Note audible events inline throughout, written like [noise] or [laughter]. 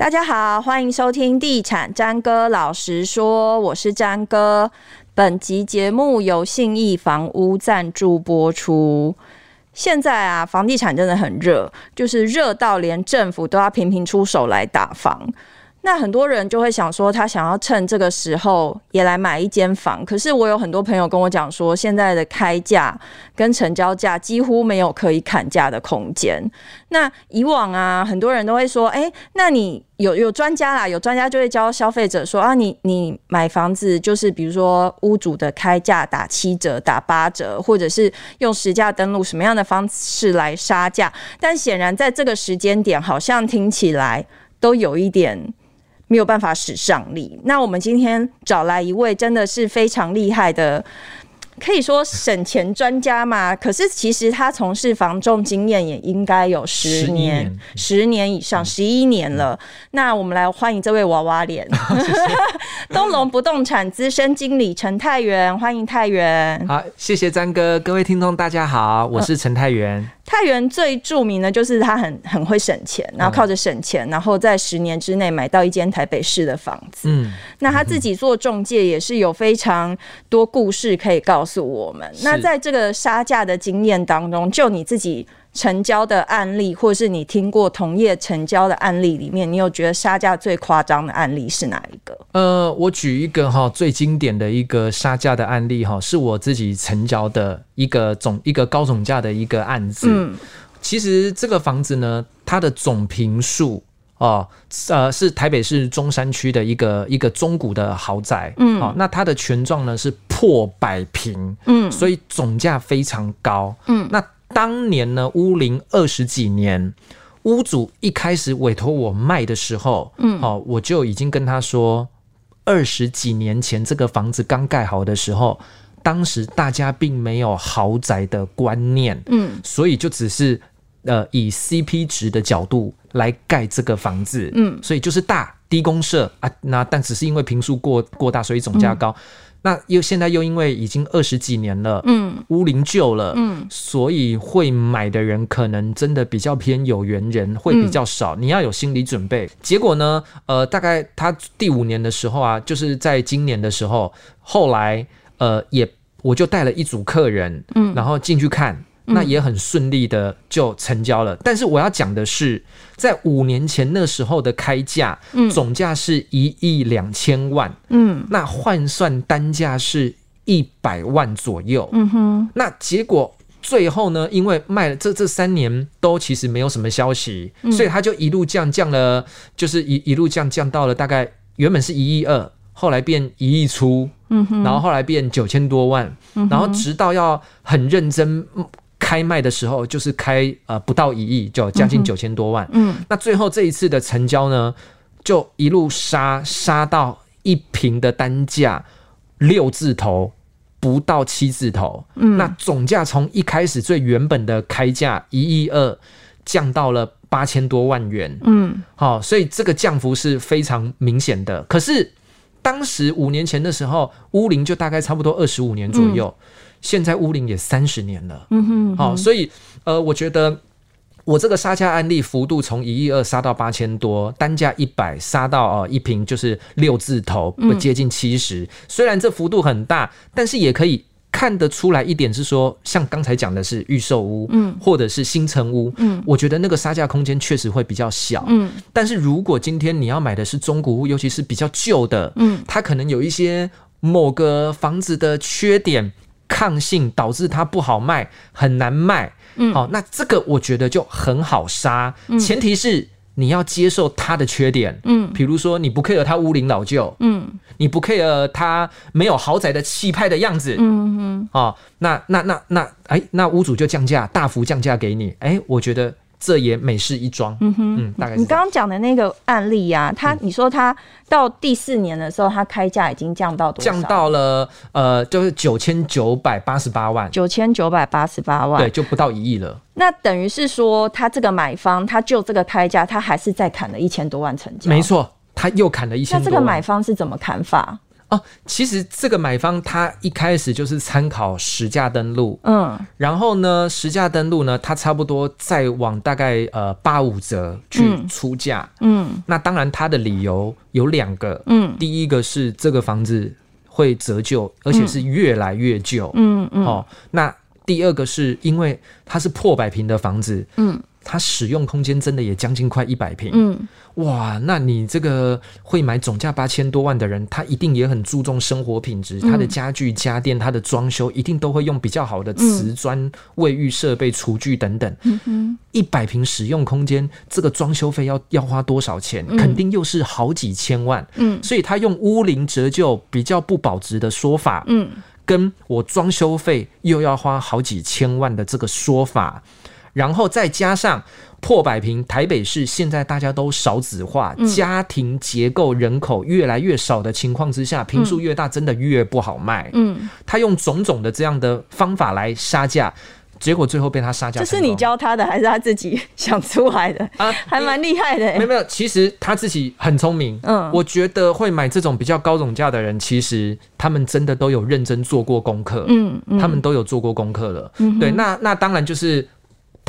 大家好，欢迎收听《地产詹哥老实说》，我是詹哥。本集节目由信义房屋赞助播出。现在啊，房地产真的很热，就是热到连政府都要频频出手来打房。那很多人就会想说，他想要趁这个时候也来买一间房。可是我有很多朋友跟我讲说，现在的开价跟成交价几乎没有可以砍价的空间。那以往啊，很多人都会说，哎、那你有有专家啦，有专家就会教消费者说啊，你你买房子就是比如说屋主的开价打七折、打八折，或者是用实价登录什么样的方式来杀价。但显然在这个时间点，好像听起来都有一点。没有办法使上力。那我们今天找来一位真的是非常厉害的。可以说省钱专家嘛？可是其实他从事房仲经验也应该有十年、十年、以上、十一年了。嗯、那我们来欢迎这位娃娃脸，[laughs] [laughs] 东龙不动产资深经理陈泰元，欢迎泰元。好，谢谢詹哥，各位听众大家好，我是陈泰元。呃、泰源最著名的就是他很很会省钱，然后靠着省钱，然后在十年之内买到一间台北市的房子。嗯，那他自己做中介也是有非常多故事可以告。诉我们，那在这个杀价的经验当中，就你自己成交的案例，或是你听过同业成交的案例里面，你有觉得杀价最夸张的案例是哪一个？呃，我举一个哈最经典的一个杀价的案例哈，是我自己成交的一个总一个高总价的一个案子。嗯，其实这个房子呢，它的总平数。哦，呃，是台北市中山区的一个一个中古的豪宅，嗯，那它的权状呢是破百平，嗯，所以总价非常高，嗯，那当年呢，屋龄二十几年，屋主一开始委托我卖的时候，嗯，好、哦，我就已经跟他说，二十几年前这个房子刚盖好的时候，当时大家并没有豪宅的观念，嗯，所以就只是。呃，以 CP 值的角度来盖这个房子，嗯，所以就是大低公社啊，那但只是因为坪数过过大，所以总价高。嗯、那又现在又因为已经二十几年了，嗯，屋龄旧了，嗯，所以会买的人可能真的比较偏有缘人，会比较少。嗯、你要有心理准备。结果呢，呃，大概他第五年的时候啊，就是在今年的时候，后来呃也我就带了一组客人，嗯，然后进去看。那也很顺利的就成交了，但是我要讲的是，在五年前那时候的开价，嗯，总价是一亿两千万，嗯，那换算单价是一百万左右，嗯哼，那结果最后呢，因为卖了这这三年都其实没有什么消息，所以他就一路降降了，就是一一路降降到了大概原本是一亿二，后来变一亿出，嗯哼，然后后来变九千多万，嗯然后直到要很认真。开卖的时候就是开呃不到一亿，就将近九千多万。嗯，那最后这一次的成交呢，就一路杀杀到一瓶的单价六字头，不到七字头。嗯，那总价从一开始最原本的开价一亿二，降到了八千多万元。嗯，好，所以这个降幅是非常明显的。可是当时五年前的时候，乌林就大概差不多二十五年左右。嗯现在屋龄也三十年了，嗯哼，好、哦，所以呃，我觉得我这个杀价案例幅度从一亿二杀到八千多，单价一百杀到哦一瓶就是六字头，不接近七十、嗯。虽然这幅度很大，但是也可以看得出来一点是说，像刚才讲的是预售屋，嗯，或者是新城屋，嗯，我觉得那个杀价空间确实会比较小，嗯。但是如果今天你要买的是中古屋，尤其是比较旧的，嗯，它可能有一些某个房子的缺点。抗性导致它不好卖，很难卖。嗯，好，那这个我觉得就很好杀。嗯，前提是你要接受它的缺点。嗯，比如说你不 care 它屋龄老旧。嗯，你不 care 它没有豪宅的气派的样子。嗯嗯，哦，那那那那，哎、欸，那屋主就降价，大幅降价给你。哎、欸，我觉得。这也美事一桩。嗯哼，嗯，大概是。你刚刚讲的那个案例呀、啊，他你说他到第四年的时候，他开价已经降到多少？降到了呃，就是九千九百八十八万。九千九百八十八万，对，就不到一亿了。那等于是说，他这个买方，他就这个开价，他还是再砍了一千多万成交。没错，他又砍了一千多万。那这个买方是怎么砍法？哦，其实这个买方他一开始就是参考实价登录，嗯，然后呢，实价登录呢，他差不多再往大概呃八五折去出价，嗯，那当然他的理由有两个，嗯，第一个是这个房子会折旧，而且是越来越旧，嗯嗯，哦，那第二个是因为它是破百平的房子，嗯。它使用空间真的也将近快一百平，嗯，哇，那你这个会买总价八千多万的人，他一定也很注重生活品质，他的家具家电、他的装修一定都会用比较好的瓷砖、卫浴设备、厨具等等。一百平使用空间，这个装修费要要花多少钱？肯定又是好几千万。嗯，所以他用屋龄折旧比较不保值的说法，嗯，跟我装修费又要花好几千万的这个说法。然后再加上破百平，台北市现在大家都少子化，嗯、家庭结构人口越来越少的情况之下，平数越大，真的越不好卖。嗯，他用种种的这样的方法来杀价，结果最后被他杀价。这是你教他的，还是他自己想出来的？啊，还蛮厉害的。没有没有，其实他自己很聪明。嗯，我觉得会买这种比较高总价的人，其实他们真的都有认真做过功课。嗯，嗯他们都有做过功课了。嗯，对，那那当然就是。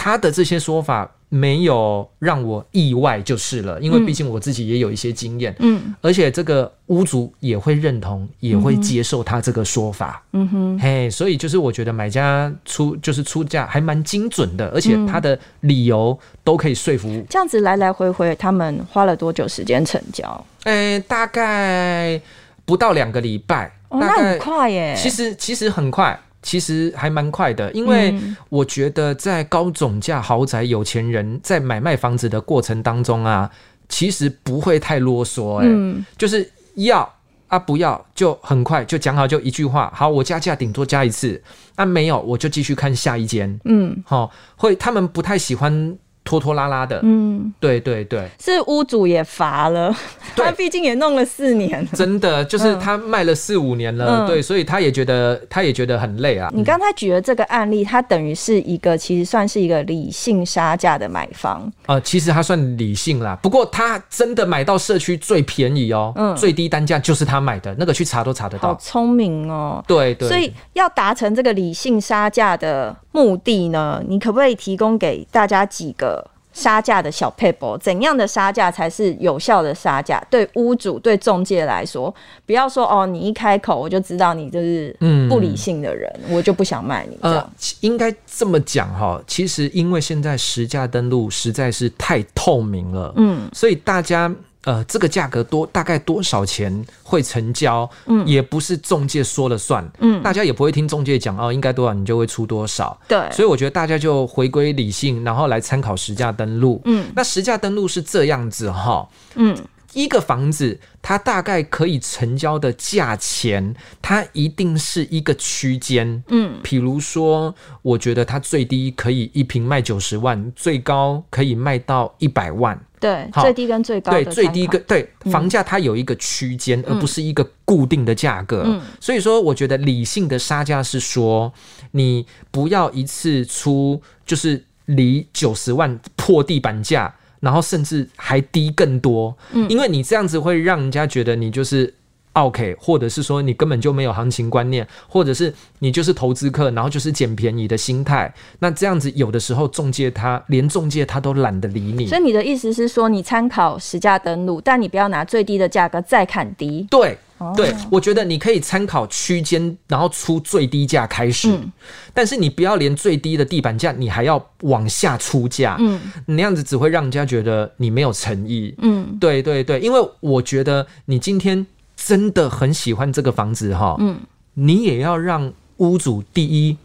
他的这些说法没有让我意外就是了，因为毕竟我自己也有一些经验，嗯，而且这个屋主也会认同，也会接受他这个说法，嗯哼，嘿，所以就是我觉得买家出就是出价还蛮精准的，而且他的理由都可以说服。这样子来来回回，他们花了多久时间成交？欸，大概不到两个礼拜，哦，那很快耶。其实其实很快。其实还蛮快的，因为我觉得在高总价豪宅有钱人在买卖房子的过程当中啊，其实不会太啰嗦，欸，嗯，就是要啊不要就很快就讲好，就一句话，好，我加价顶多加一次，啊没有我就继续看下一间，嗯，好，会他们不太喜欢。拖拖拉拉的，嗯，对对对，是屋主也乏了，他毕竟也弄了四年，真的就是他卖了四五年了，嗯、对，所以他也觉得他也觉得很累啊。你刚才举的这个案例，他等于是一个其实算是一个理性杀价的买方，呃，其实他算理性啦，不过他真的买到社区最便宜哦，嗯，最低单价就是他买的那个，去查都查得到，好聪明哦，对对，所以要达成这个理性杀价的目的呢，你可不可以提供给大家几个？杀价的小 paper？，怎样的杀价才是有效的杀价？对屋主、对中介来说，不要说哦，你一开口我就知道你就是不理性的人，嗯、我就不想卖你。这样、呃、应该这么讲哈。其实因为现在实价登录实在是太透明了，嗯，所以大家。呃，这个价格多大概多少钱会成交？嗯，也不是中介说了算，嗯，大家也不会听中介讲哦，应该多少你就会出多少。对，所以我觉得大家就回归理性，然后来参考实价登录。嗯，那实价登录是这样子哈，嗯。一个房子，它大概可以成交的价钱，它一定是一个区间。嗯，比如说，我觉得它最低可以一平卖九十万，最高可以卖到一百万。对，最低跟最高。对，最低跟对房价它有一个区间，嗯、而不是一个固定的价格。嗯，所以说，我觉得理性的杀价是说，你不要一次出就是离九十万破地板价。然后甚至还低更多，嗯，因为你这样子会让人家觉得你就是 OK，或者是说你根本就没有行情观念，或者是你就是投资客，然后就是捡便宜的心态。那这样子有的时候中介他连中介他都懒得理你。所以你的意思是说，你参考实价登录，但你不要拿最低的价格再砍低。对。对，我觉得你可以参考区间，然后出最低价开始，嗯、但是你不要连最低的地板价，你还要往下出价，嗯，你那样子只会让人家觉得你没有诚意，嗯，对对对，因为我觉得你今天真的很喜欢这个房子哈，嗯，你也要让屋主第一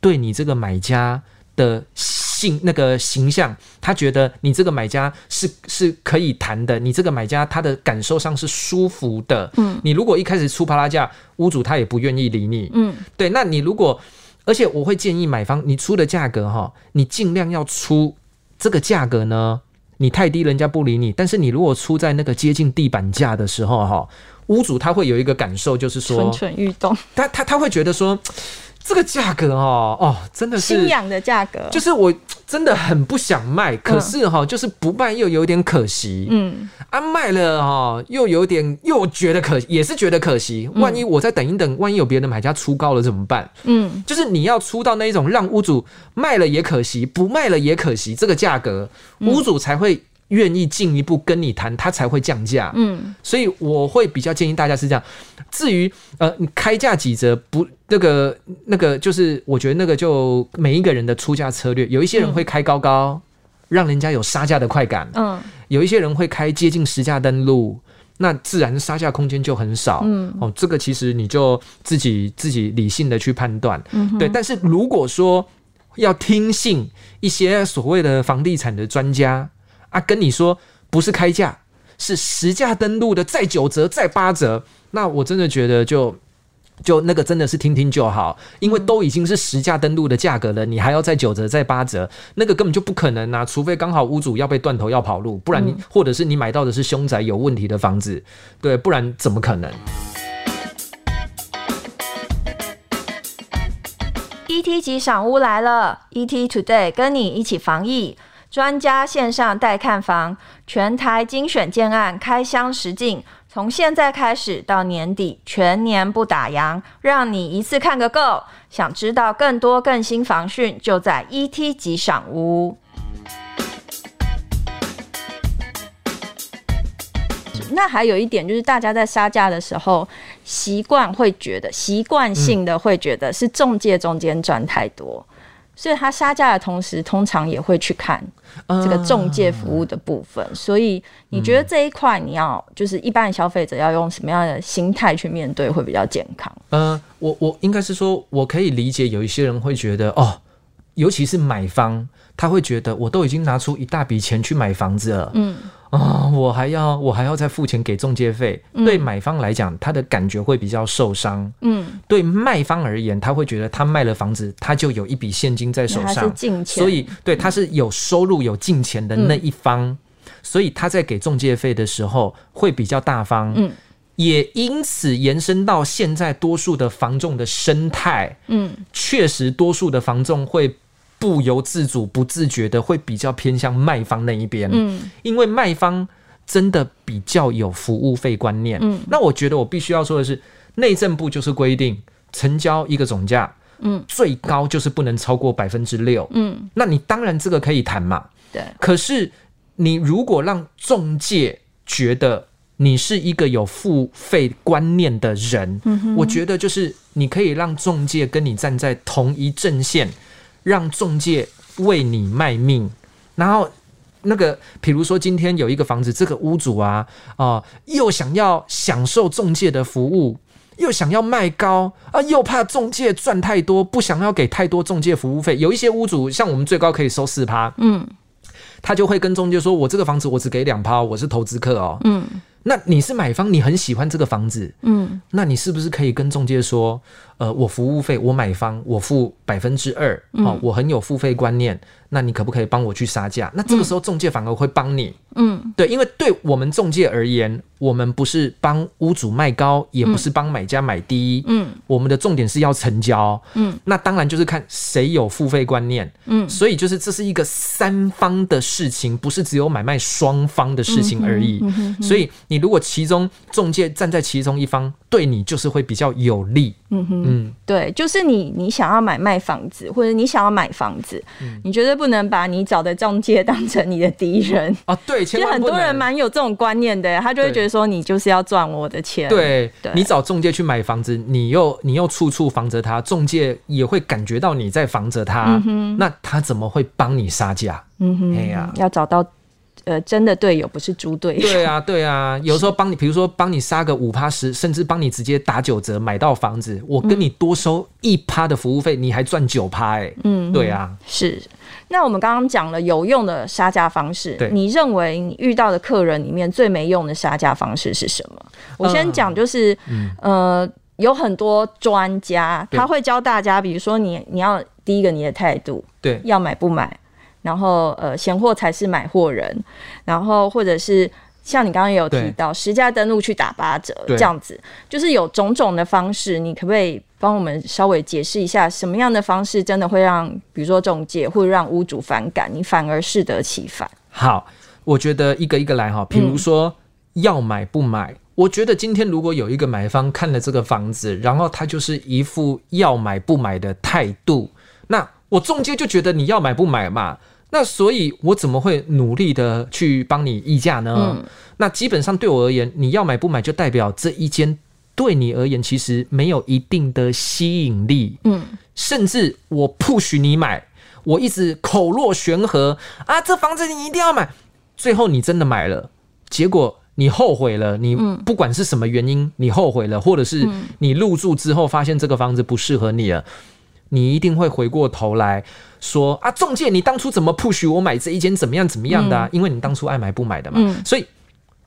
对你这个买家的。那个形象，他觉得你这个买家是是可以谈的，你这个买家他的感受上是舒服的。嗯，你如果一开始出啪啦价，屋主他也不愿意理你。嗯，对，那你如果，而且我会建议买方，你出的价格哈，你尽量要出这个价格呢，你太低人家不理你，但是你如果出在那个接近地板价的时候哈，屋主他会有一个感受，就是说蠢蠢欲动，他他他会觉得说。这个价格哦哦，真的是心痒的价格，就是我真的很不想卖，可是哈、哦，就是不卖又有点可惜，嗯，啊卖了哈、哦，又有点又觉得可，也是觉得可惜。万一我再等一等，万一有别的买家出高了怎么办？嗯，就是你要出到那一种让屋主卖了也可惜，不卖了也可惜，这个价格屋主才会。愿意进一步跟你谈，他才会降价。嗯，所以我会比较建议大家是这样。至于呃，你开价几折不那个那个，就是我觉得那个就每一个人的出价策略，有一些人会开高高，嗯、让人家有杀价的快感。嗯，有一些人会开接近实价登录，那自然杀价空间就很少。嗯，哦，这个其实你就自己自己理性的去判断。嗯，对。但是如果说要听信一些所谓的房地产的专家。啊，跟你说不是开价，是实价登录的，再九折，再八折。那我真的觉得就就那个真的是听听就好，因为都已经是实价登录的价格了，你还要再九折、再八折，那个根本就不可能啊！除非刚好屋主要被断头要跑路，不然你或者是你买到的是凶宅有问题的房子，对，不然怎么可能？ET 级赏屋来了，ET Today 跟你一起防疫。专家线上带看房，全台精选建案开箱实境，从现在开始到年底，全年不打烊，让你一次看个够。想知道更多更新房讯，就在 ET 级赏屋。那还有一点就是，大家在杀价的时候，习惯会觉得，习惯性的会觉得是中介中间赚太多。所以他杀价的同时，通常也会去看这个中介服务的部分。Uh, 所以你觉得这一块，你要就是一般的消费者要用什么样的心态去面对会比较健康？呃，我我应该是说，我可以理解有一些人会觉得哦，尤其是买方，他会觉得我都已经拿出一大笔钱去买房子了，嗯。啊、哦，我还要我还要再付钱给中介费，嗯、对买方来讲，他的感觉会比较受伤。嗯，对卖方而言，他会觉得他卖了房子，他就有一笔现金在手上，所以对他是有收入有进钱的那一方，嗯、所以他在给中介费的时候会比较大方。嗯，也因此延伸到现在多数的房仲的生态。嗯，确实多数的房仲会。不由自主、不自觉的会比较偏向卖方那一边，嗯，因为卖方真的比较有服务费观念，嗯，那我觉得我必须要说的是，内政部就是规定成交一个总价，嗯，最高就是不能超过百分之六，嗯，那你当然这个可以谈嘛，对，可是你如果让中介觉得你是一个有付费观念的人，嗯，我觉得就是你可以让中介跟你站在同一阵线。让中介为你卖命，然后那个，比如说今天有一个房子，这个屋主啊，啊、呃，又想要享受中介的服务，又想要卖高啊，又怕中介赚太多，不想要给太多中介服务费。有一些屋主，像我们最高可以收四趴，嗯，他就会跟中介说：“我这个房子我只给两趴，我是投资客哦。”嗯，那你是买方，你很喜欢这个房子，嗯，那你是不是可以跟中介说？呃，我服务费，我买方我付百分之二，哦，我很有付费观念，那你可不可以帮我去杀价？那这个时候中介反而会帮你，嗯，对，因为对我们中介而言，我们不是帮屋主卖高，也不是帮买家买低，嗯，我们的重点是要成交，嗯，那当然就是看谁有付费观念，嗯，所以就是这是一个三方的事情，不是只有买卖双方的事情而已，所以你如果其中中介站在其中一方，对你就是会比较有利，嗯哼。嗯，对，就是你，你想要买卖房子，或者你想要买房子，嗯、你觉得不能把你找的中介当成你的敌人啊！[laughs] 对，其实很多人蛮有这种观念的，他就会觉得说你就是要赚我的钱。对，你找中介去买房子，你又你又处处防着他，中介也会感觉到你在防着他，嗯、那他怎么会帮你杀价？嗯哼，哎呀，要找到。呃，真的队友不是猪队友。对啊，对啊，有时候帮你，比如说帮你杀个五趴十，甚至帮你直接打九折买到房子，我跟你多收一趴的服务费，你还赚九趴哎。嗯，对啊，是。那我们刚刚讲了有用的杀价方式，你认为你遇到的客人里面最没用的杀价方式是什么？我先讲，就是、嗯、呃，有很多专家他会教大家，比如说你你要第一个你的态度，对，要买不买。然后，呃，闲货才是买货人。然后，或者是像你刚刚也有提到实价登录去打八折这样子，就是有种种的方式，你可不可以帮我们稍微解释一下，什么样的方式真的会让，比如说中介或者让屋主反感，你反而适得其反？好，我觉得一个一个来哈，比如说要买不买。嗯我觉得今天如果有一个买方看了这个房子，然后他就是一副要买不买的态度，那我中介就觉得你要买不买嘛，那所以我怎么会努力的去帮你议价呢？嗯。那基本上对我而言，你要买不买就代表这一间对你而言其实没有一定的吸引力，嗯，甚至我 push 你买，我一直口若悬河啊，这房子你一定要买，最后你真的买了，结果。你后悔了，你不管是什么原因，嗯、你后悔了，或者是你入住之后发现这个房子不适合你了，嗯、你一定会回过头来说啊，中介，你当初怎么 push 我买这一间怎么样怎么样的、啊嗯？因为你当初爱买不买的嘛。嗯、所以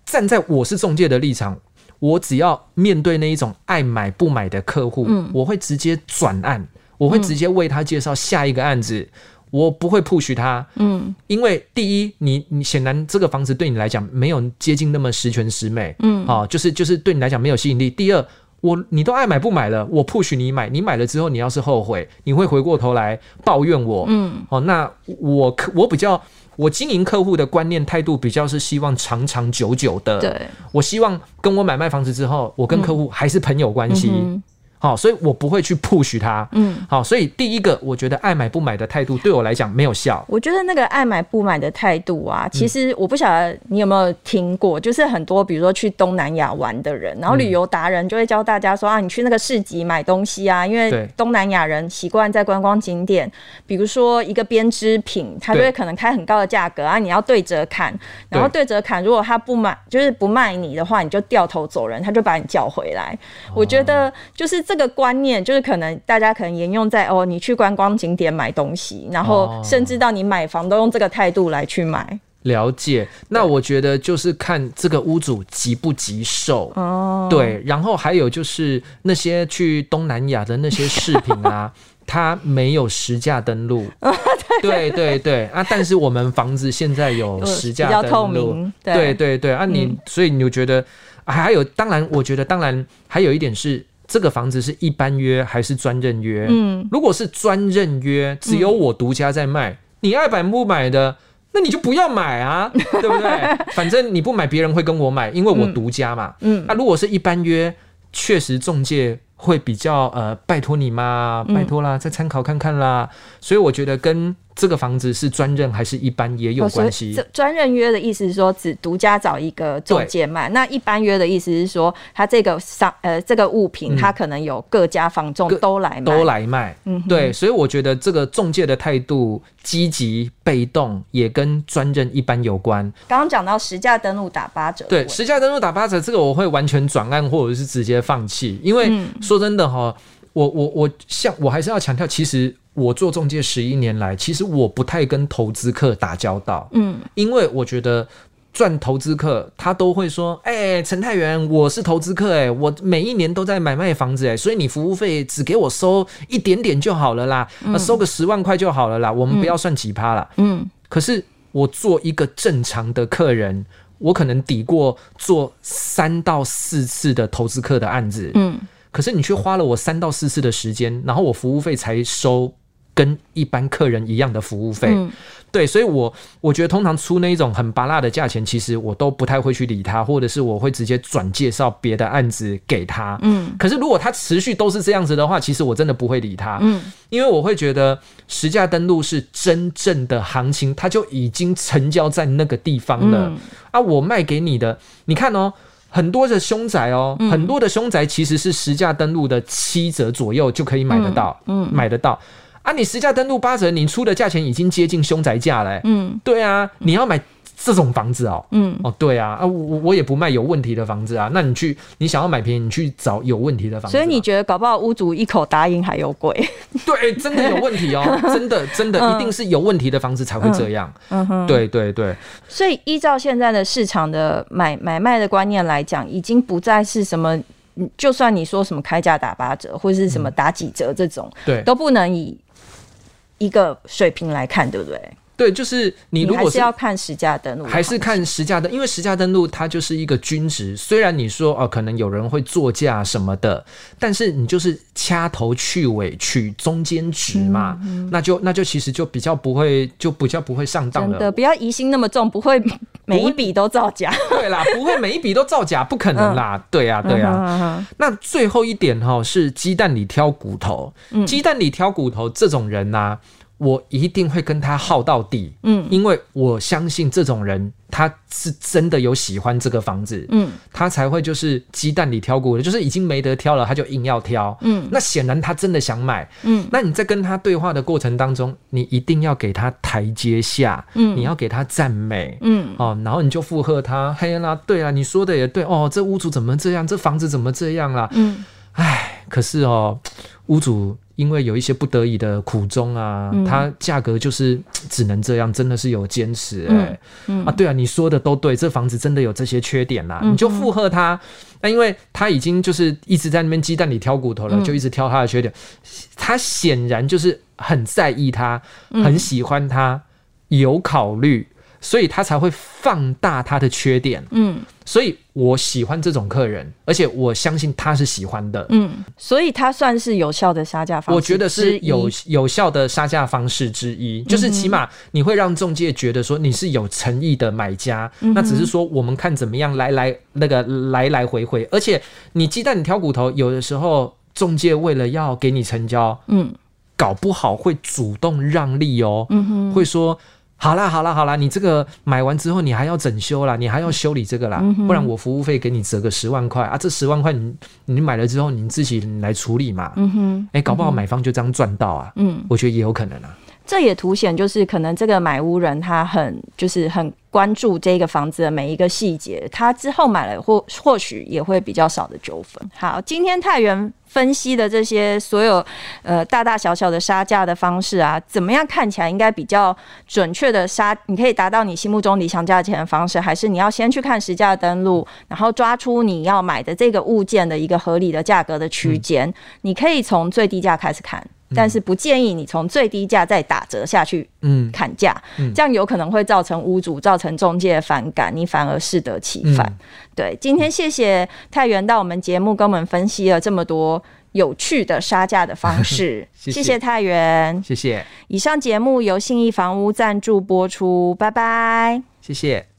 站在我是中介的立场，我只要面对那一种爱买不买的客户、嗯，我会直接转案，我会直接为他介绍下一个案子。我不会 push 他，嗯，因为第一，你你显然这个房子对你来讲没有接近那么十全十美，嗯，哦，就是就是对你来讲没有吸引力。第二，我你都爱买不买了，我 push 你买，你买了之后你要是后悔，你会回过头来抱怨我，嗯，哦，那我我比较我经营客户的观念态度比较是希望长长久久的，对，我希望跟我买卖房子之后，我跟客户还是朋友关系。嗯嗯好，所以我不会去 push 他。嗯，好，所以第一个，我觉得爱买不买的态度对我来讲没有效。我觉得那个爱买不买的态度啊，其实我不晓得你有没有听过，就是很多比如说去东南亚玩的人，然后旅游达人就会教大家说啊，你去那个市集买东西啊，因为东南亚人习惯在观光景点，比如说一个编织品，他就会可能开很高的价格啊，你要对折砍，然后对折砍，如果他不买，就是不卖你的话，你就掉头走人，他就把你叫回来。我觉得就是。这个观念就是可能大家可能沿用在哦，你去观光景点买东西，然后甚至到你买房都用这个态度来去买。了解，那我觉得就是看这个屋主急不急售哦。对，然后还有就是那些去东南亚的那些饰品啊，[laughs] 它没有实价登录。[laughs] 对对对啊，但是我们房子现在有实价登录，透明。对对对，对啊你，你、嗯、所以你就觉得还有，当然，我觉得当然还有一点是。这个房子是一般约还是专任约？嗯，如果是专任约，只有我独家在卖，嗯，你爱买不买的，那你就不要买啊，[laughs] 对不对？反正你不买，别人会跟我买，因为我独家嘛。嗯，那，啊，如果是一般约，确实中介。会比较呃，拜托你嘛，拜托啦，再参考看看啦。嗯。所以我觉得跟这个房子是专任还是一般也有关系。专任约的意思是说只独家找一个中介卖，那一般约的意思是说，他这个商呃这个物品，他可能有各家房仲都来卖，都来卖。嗯，对，所以我觉得这个中介的态度积极被动也跟专任一般有关。刚刚讲到实价登录打八折，对，实价登录打八折，这个我会完全转案或者是直接放弃，因为。嗯说真的哈，我我我像我还是要强调，其实我做中介十一年来，其实我不太跟投资客打交道，嗯，因为我觉得赚投资客他都会说，哎、欸，陈太元，我是投资客，哎，我每一年都在买卖房子，哎，所以你服务费只给我收一点点就好了啦，嗯、收个十万块就好了啦，我们不要算几趴啦。嗯，可是我做一个正常的客人，我可能抵过做三到四次的投资客的案子，嗯。可是你却花了我三到四次的时间，然后我服务费才收跟一般客人一样的服务费，嗯，对，所以我我觉得通常出那一种很拔辣的价钱，其实我都不太会去理他，或者是我会直接转介绍别的案子给他。嗯，可是如果他持续都是这样子的话，其实我真的不会理他。嗯，因为我会觉得实价登录是真正的行情，它就已经成交在那个地方了。嗯，啊，我卖给你的，你看哦。很多的凶宅哦，嗯、很多的凶宅其实是实价登录的七折左右就可以买得到，嗯，嗯买得到啊。你实价登录八折，你出的价钱已经接近凶宅价了，欸，嗯，对啊，你要买。这种房子哦，嗯，哦，对啊，啊，我我也不卖有问题的房子啊。那你去，你想要买便宜，你去找有问题的房子。所以你觉得搞不好屋主一口答应还有鬼？对，真的有问题哦，[laughs] 真的真的一定是有问题的房子才会这样。嗯哼，对对对。所以依照现在的市场的买买卖的观念来讲，已经不再是什么，就算你说什么开价打八折，或者是什么打几折这种，对，都不能以一个水平来看，对不对？对，就是你如果是，是要看实价登录，还是看实价登，因为实价登录它就是一个均值。虽然你说哦，可能有人会作价什么的，但是你就是掐头去尾取中间值嘛，嗯嗯、那就那就其实就比较不会，就比较不会上当了。真的，不要疑心那么重，不会每一笔都造假。对啦，不会每一笔都造假，不可能啦。嗯、对呀、啊，对呀、那最后一点哈、哦，是鸡蛋里挑骨头。鸡蛋里挑骨头这种人呐、啊。我一定会跟他耗到底，嗯，因为我相信这种人他是真的有喜欢这个房子，嗯，他才会就是鸡蛋里挑骨头，就是已经没得挑了，他就硬要挑，嗯，那显然他真的想买，嗯，那你在跟他对话的过程当中，你一定要给他台阶下，嗯，你要给他赞美，嗯，哦，然后你就附和他，嘿啦，对啊，你说的也对，哦，这屋主怎么这样，这房子怎么这样啦，嗯，哎，可是哦，屋主。因为有一些不得已的苦衷啊，嗯、它价格就是只能这样，真的是有坚持哎、欸嗯嗯、啊，对啊，你说的都对，这房子真的有这些缺点啦，嗯、你就附和他。那因为他已经就是一直在那边鸡蛋里挑骨头了，嗯、就一直挑他的缺点，他显然就是很在意他，很喜欢他，嗯、有考虑。所以他才会放大他的缺点，嗯，所以我喜欢这种客人，而且我相信他是喜欢的，嗯，所以他算是有效的杀价方式，我觉得是有有效的杀价方式之一，就是起码你会让中介觉得说你是有诚意的买家，嗯、那只是说我们看怎么样来来那个来来回回，而且你鸡蛋你挑骨头，有的时候中介为了要给你成交，嗯，搞不好会主动让利哦，嗯哼，会说。好啦好啦好啦，你这个买完之后你还要整修啦，你还要修理这个啦，嗯、不然我服务费给你折个十万块啊，这十万块你你买了之后你自己来处理嘛，嗯哼，哎、欸，搞不好买方就这样赚到啊，嗯，我觉得也有可能啊。这也凸显就是可能这个买屋人他很就是很关注这个房子的每一个细节，他之后买了或或许也会比较少的纠纷。好，今天太原分析的这些所有呃大大小小的杀价的方式啊，怎么样看起来应该比较准确的杀？你可以达到你心目中理想价钱的方式，还是你要先去看实价登录，然后抓出你要买的这个物件的一个合理的价格的区间？你可以从最低价开始看。但是不建议你从最低价再打折下去，嗯，砍价，嗯，这样有可能会造成屋主、造成中介的反感，你反而适得其反。嗯、对，今天谢谢太原到我们节目跟我们分析了这么多有趣的杀价的方式，[laughs] 谢谢，谢谢泰源，谢谢。以上节目由信义房屋赞助播出，拜拜，谢谢。